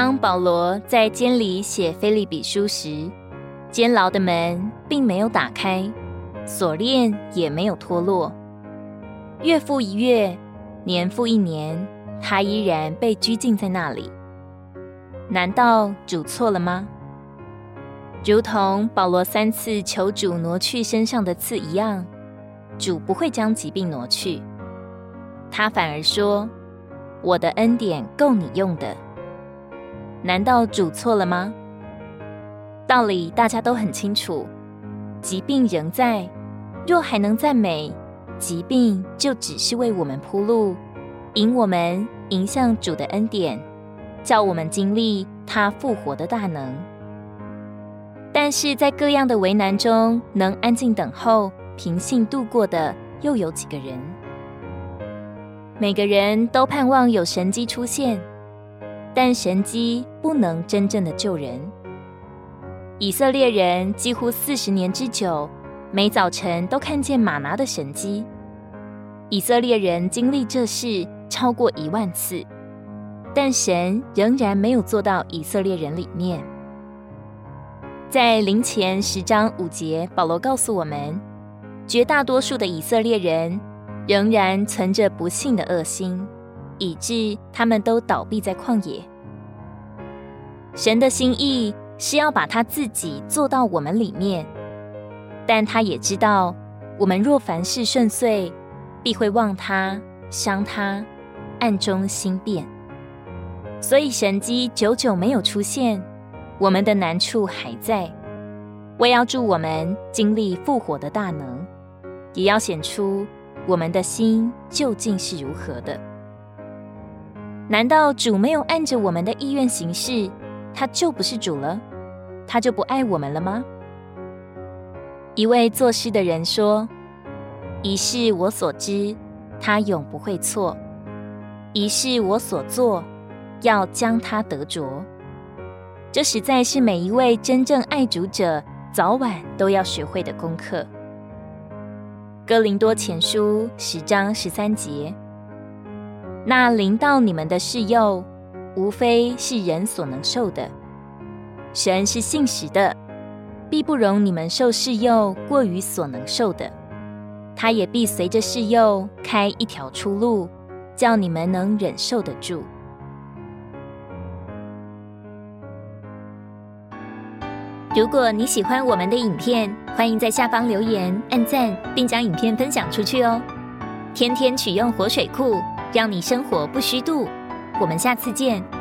当保罗在监里写腓利比书时，监牢的门并没有打开，锁链也没有脱落。月复一月，年复一年，他依然被拘禁在那里。难道主错了吗？如同保罗三次求主挪去身上的刺一样，主不会将疾病挪去，他反而说：“我的恩典够你用的。”难道主错了吗？道理大家都很清楚，疾病仍在，若还能赞美，疾病就只是为我们铺路，引我们迎向主的恩典，叫我们经历他复活的大能。但是在各样的为难中，能安静等候、平信度过的，又有几个人？每个人都盼望有神迹出现，但神迹不能真正的救人。以色列人几乎四十年之久，每早晨都看见吗哪的神迹。以色列人经历这事超过一万次，但神仍然没有做到以色列人里面。在林前十章五节，保罗告诉我们，绝大多数的以色列人仍然存着不信的恶心，以致他们都倒闭在旷野。神的心意是要把他自己做到我们里面，但他也知道，我们若凡事顺遂，必会忘他、伤他，暗中心变。所以神迹久久没有出现。我们的难处还在，为要助我们经历复活的大能，也要显出我们的心究竟是如何的。难道主没有按着我们的意愿行事，他就不是主了？他就不爱我们了吗？一位作诗的人说：“一事我所知，他永不会错；一事我所做，要将他得着。”这实在是每一位真正爱主者早晚都要学会的功课。哥林多前书十章十三节：那临到你们的试诱，无非是人所能受的。神是信实的，必不容你们受试诱过于所能受的。他也必随着试诱开一条出路，叫你们能忍受得住。如果你喜欢我们的影片，欢迎在下方留言、按赞，并将影片分享出去哦。天天取用活水库，让你生活不虚度。我们下次见。